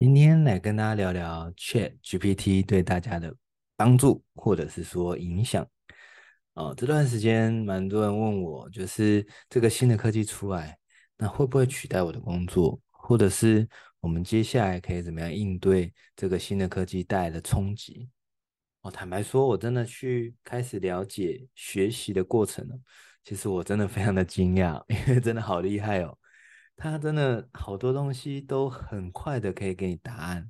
今天来跟大家聊聊 ChatGPT 对大家的帮助，或者是说影响。哦，这段时间蛮多人问我，就是这个新的科技出来，那会不会取代我的工作？或者是我们接下来可以怎么样应对这个新的科技带来的冲击？哦，坦白说，我真的去开始了解学习的过程了，其实我真的非常的惊讶，因为真的好厉害哦。它真的好多东西都很快的可以给你答案，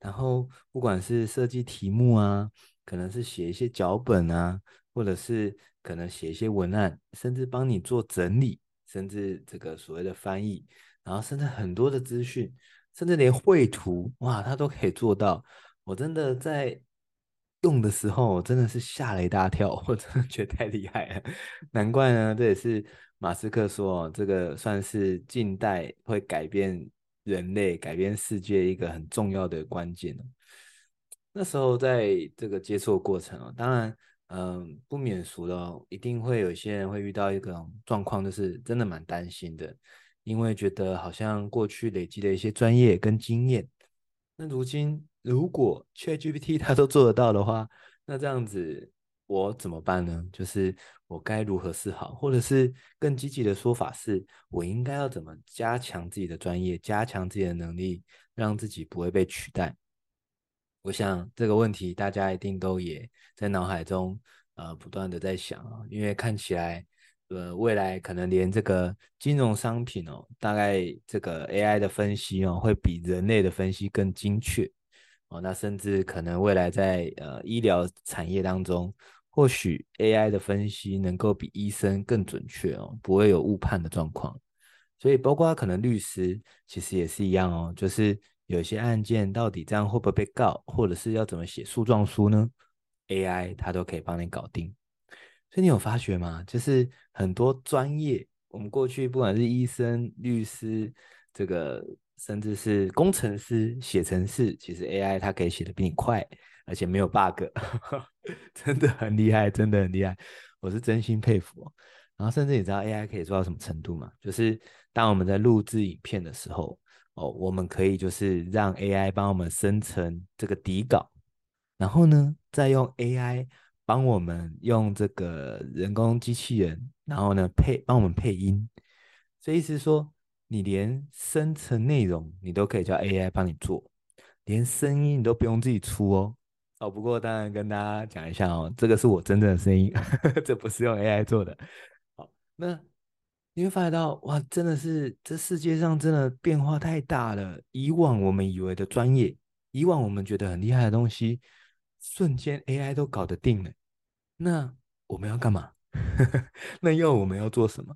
然后不管是设计题目啊，可能是写一些脚本啊，或者是可能写一些文案，甚至帮你做整理，甚至这个所谓的翻译，然后甚至很多的资讯，甚至连绘图，哇，它都可以做到。我真的在用的时候，真的是吓了一大跳，我真的觉得太厉害了，难怪呢，这也是。马斯克说：“这个算是近代会改变人类、改变世界一个很重要的关键。那时候在这个接触过程啊，当然，嗯，不免俗的，一定会有些人会遇到一个状况，就是真的蛮担心的，因为觉得好像过去累积的一些专业跟经验，那如今如果 ChatGPT 它都做得到的话，那这样子。”我怎么办呢？就是我该如何是好，或者是更积极的说法是，我应该要怎么加强自己的专业，加强自己的能力，让自己不会被取代。我想这个问题大家一定都也在脑海中呃不断的在想啊，因为看起来呃未来可能连这个金融商品哦，大概这个 AI 的分析哦会比人类的分析更精确哦，那甚至可能未来在呃医疗产业当中。或许 AI 的分析能够比医生更准确哦，不会有误判的状况。所以包括可能律师其实也是一样哦，就是有些案件到底这样会不会被告，或者是要怎么写诉状书呢？AI 它都可以帮你搞定。所以你有发觉吗？就是很多专业，我们过去不管是医生、律师，这个甚至是工程师写程式，其实 AI 它可以写得比你快。而且没有 bug，真的很厉害，真的很厉害，我是真心佩服。然后甚至你知道 AI 可以做到什么程度吗？就是当我们在录制影片的时候，哦，我们可以就是让 AI 帮我们生成这个底稿，然后呢，再用 AI 帮我们用这个人工机器人，然后呢配帮我们配音。这意思是说，你连生成内容你都可以叫 AI 帮你做，连声音你都不用自己出哦。哦，不过当然跟大家讲一下哦，这个是我真正的声音，呵呵，这不是用 AI 做的。好，那你会发现到哇，真的是这世界上真的变化太大了。以往我们以为的专业，以往我们觉得很厉害的东西，瞬间 AI 都搞得定了。那我们要干嘛？那要我们要做什么？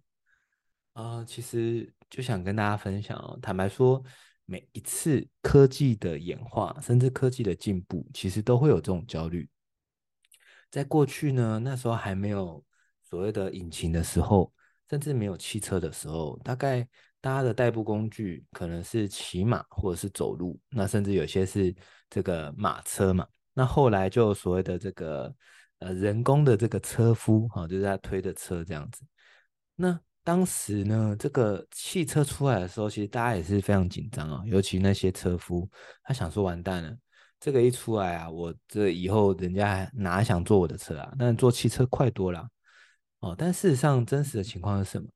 啊、其实就想跟大家分享哦，坦白说。每一次科技的演化，甚至科技的进步，其实都会有这种焦虑。在过去呢，那时候还没有所谓的引擎的时候，甚至没有汽车的时候，大概大家的代步工具可能是骑马或者是走路，那甚至有些是这个马车嘛。那后来就所谓的这个呃人工的这个车夫，哈，就是他推的车这样子。那当时呢，这个汽车出来的时候，其实大家也是非常紧张啊，尤其那些车夫，他想说完蛋了，这个一出来啊，我这以后人家还哪想坐我的车啊？但坐汽车快多了哦。但事实上，真实的情况是什么？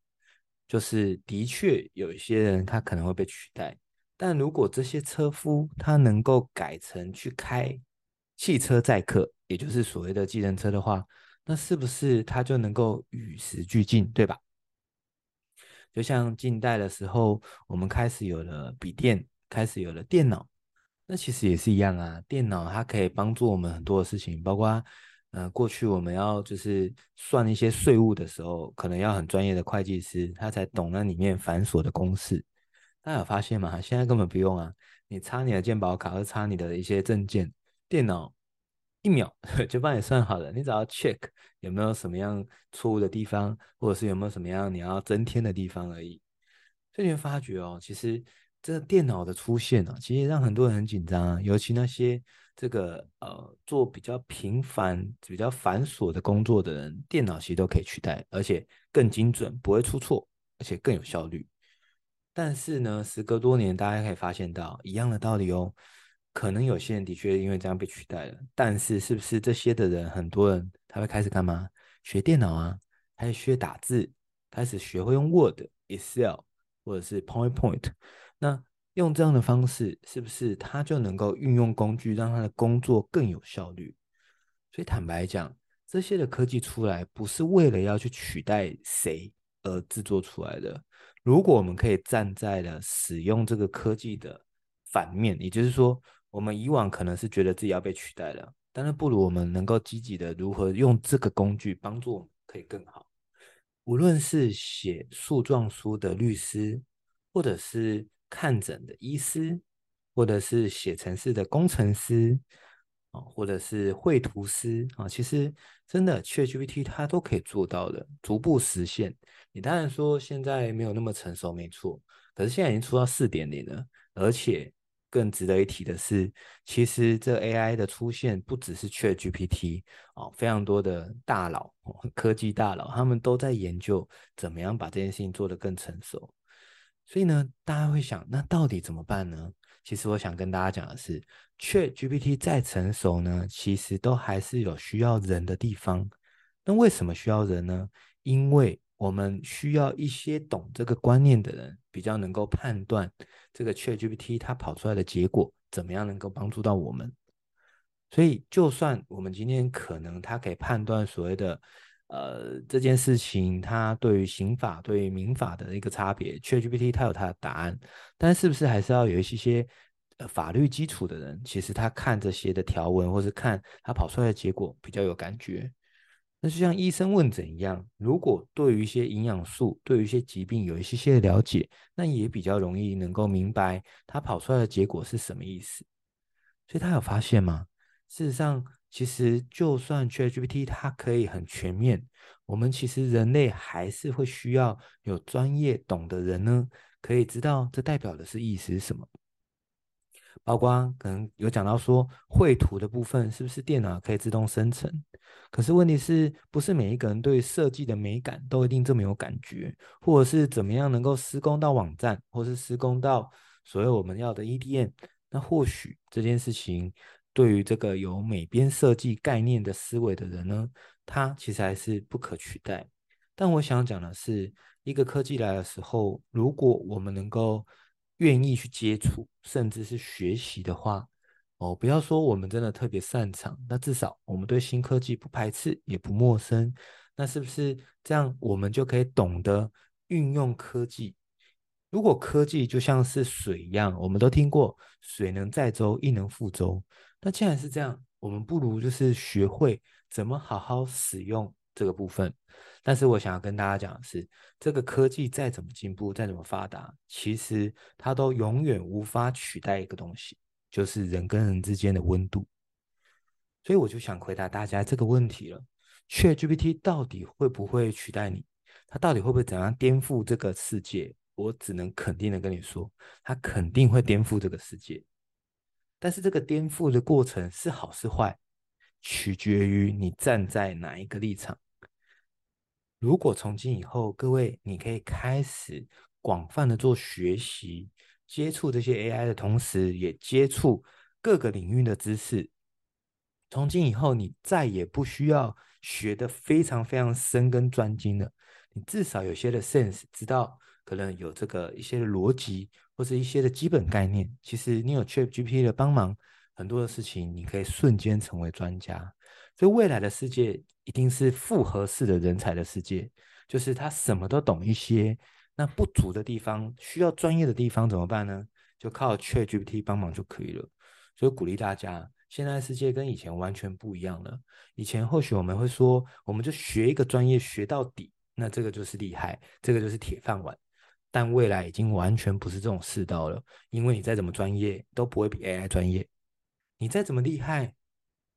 就是的确有一些人他可能会被取代，但如果这些车夫他能够改成去开汽车载客，也就是所谓的计程车的话，那是不是他就能够与时俱进，对吧？就像近代的时候，我们开始有了笔电，开始有了电脑，那其实也是一样啊。电脑它可以帮助我们很多的事情，包括，呃，过去我们要就是算一些税务的时候，可能要很专业的会计师，他才懂那里面繁琐的公式。大家有发现吗？现在根本不用啊，你插你的健保卡，或插你的一些证件，电脑。一秒 就帮你算好了，你只要 check 有没有什么样错误的地方，或者是有没有什么样你要增添的地方而已。所以你会发觉哦，其实这个电脑的出现呢、啊，其实让很多人很紧张啊，尤其那些这个呃做比较频繁、比较繁琐的工作的人，电脑其实都可以取代，而且更精准，不会出错，而且更有效率。但是呢，时隔多年，大家可以发现到一样的道理哦。可能有些人的确因为这样被取代了，但是是不是这些的人，很多人他会开始干嘛？学电脑啊，开始学打字，开始学会用 Word、Excel 或者是 PowerPoint。那用这样的方式，是不是他就能够运用工具，让他的工作更有效率？所以坦白讲，这些的科技出来，不是为了要去取代谁而制作出来的。如果我们可以站在了使用这个科技的反面，也就是说，我们以往可能是觉得自己要被取代了，但是不如我们能够积极的如何用这个工具帮助我们可以更好。无论是写诉状书的律师，或者是看诊的医师，或者是写程式的工程师，啊，或者是绘图师啊，其实真的 ChatGPT 它都可以做到的，逐步实现。你当然说现在没有那么成熟，没错，可是现在已经出到四点零了，而且。更值得一提的是，其实这 AI 的出现不只是 ChatGPT 哦，非常多的大佬、科技大佬，他们都在研究怎么样把这件事情做得更成熟。所以呢，大家会想，那到底怎么办呢？其实我想跟大家讲的是，ChatGPT 再成熟呢，其实都还是有需要人的地方。那为什么需要人呢？因为我们需要一些懂这个观念的人，比较能够判断这个 ChatGPT 它跑出来的结果怎么样能够帮助到我们。所以，就算我们今天可能它可以判断所谓的呃这件事情，它对于刑法对于民法的一个差别，ChatGPT 它有它的答案，但是不是还是要有一些些呃法律基础的人，其实他看这些的条文，或是看他跑出来的结果比较有感觉。那就像医生问诊一样，如果对于一些营养素、对于一些疾病有一些些了解，那也比较容易能够明白他跑出来的结果是什么意思。所以他有发现吗？事实上，其实就算 ChatGPT 它可以很全面，我们其实人类还是会需要有专业懂的人呢，可以知道这代表的是意思是什么。包括可能有讲到说，绘图的部分是不是电脑可以自动生成？可是问题是不是每一个人对设计的美感都一定这么有感觉，或者是怎么样能够施工到网站，或是施工到所有我们要的 EDM？那或许这件事情对于这个有美编设计概念的思维的人呢，他其实还是不可取代。但我想讲的是，一个科技来的时候，如果我们能够愿意去接触，甚至是学习的话，哦，不要说我们真的特别擅长，那至少我们对新科技不排斥，也不陌生。那是不是这样，我们就可以懂得运用科技？如果科技就像是水一样，我们都听过“水能载舟，亦能覆舟”。那既然是这样，我们不如就是学会怎么好好使用这个部分。但是我想要跟大家讲的是，这个科技再怎么进步，再怎么发达，其实它都永远无法取代一个东西，就是人跟人之间的温度。所以我就想回答大家这个问题了：ChatGPT 到底会不会取代你？它到底会不会怎样颠覆这个世界？我只能肯定的跟你说，它肯定会颠覆这个世界。但是这个颠覆的过程是好是坏，取决于你站在哪一个立场。如果从今以后，各位你可以开始广泛的做学习，接触这些 AI 的同时，也接触各个领域的知识。从今以后，你再也不需要学得非常非常深跟专精了，你至少有些的 sense，知道可能有这个一些的逻辑或者一些的基本概念。其实你有 ChatGPT 的帮忙，很多的事情你可以瞬间成为专家。所以未来的世界一定是复合式的人才的世界，就是他什么都懂一些，那不足的地方需要专业的地方怎么办呢？就靠 ChatGPT 帮忙就可以了。所以鼓励大家，现在世界跟以前完全不一样了。以前或许我们会说，我们就学一个专业学到底，那这个就是厉害，这个就是铁饭碗。但未来已经完全不是这种世道了，因为你再怎么专业都不会比 AI 专业，你再怎么厉害，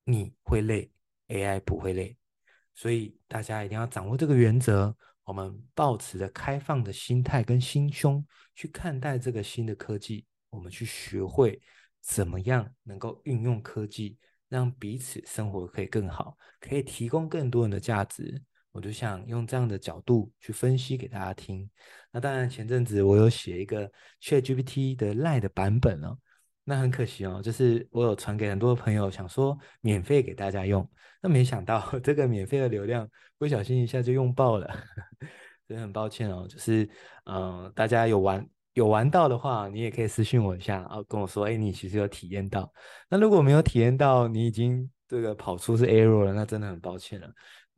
你会累。AI 不会累，所以大家一定要掌握这个原则。我们抱持着开放的心态跟心胸去看待这个新的科技，我们去学会怎么样能够运用科技，让彼此生活可以更好，可以提供更多人的价值。我就想用这样的角度去分析给大家听。那当然，前阵子我有写一个 ChatGPT 的 Line 的版本哦。那很可惜哦，就是我有传给很多朋友，想说免费给大家用，那没想到 这个免费的流量不小心一下就用爆了，所以很抱歉哦。就是嗯、大家有玩有玩到的话，你也可以私信我一下，然后跟我说，哎，你其实有体验到。那如果没有体验到，你已经这个跑出是 error 了，那真的很抱歉了。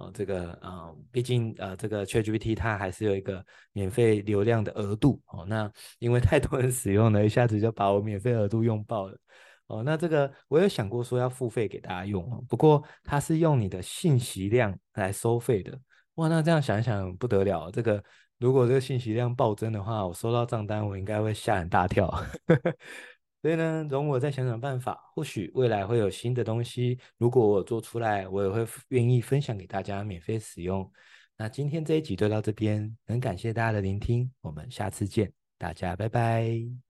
哦，这个啊、毕竟呃，这个 ChatGPT 它还是有一个免费流量的额度哦。那因为太多人使用了，一下子就把我免费额度用爆了哦。那这个我有想过说要付费给大家用哦，不过它是用你的信息量来收费的。哇，那这样想一想不得了，这个如果这个信息量暴增的话，我收到账单我应该会吓很大跳。所以呢，容我再想想办法，或许未来会有新的东西。如果我做出来，我也会愿意分享给大家免费使用。那今天这一集就到这边，很感谢大家的聆听，我们下次见，大家拜拜。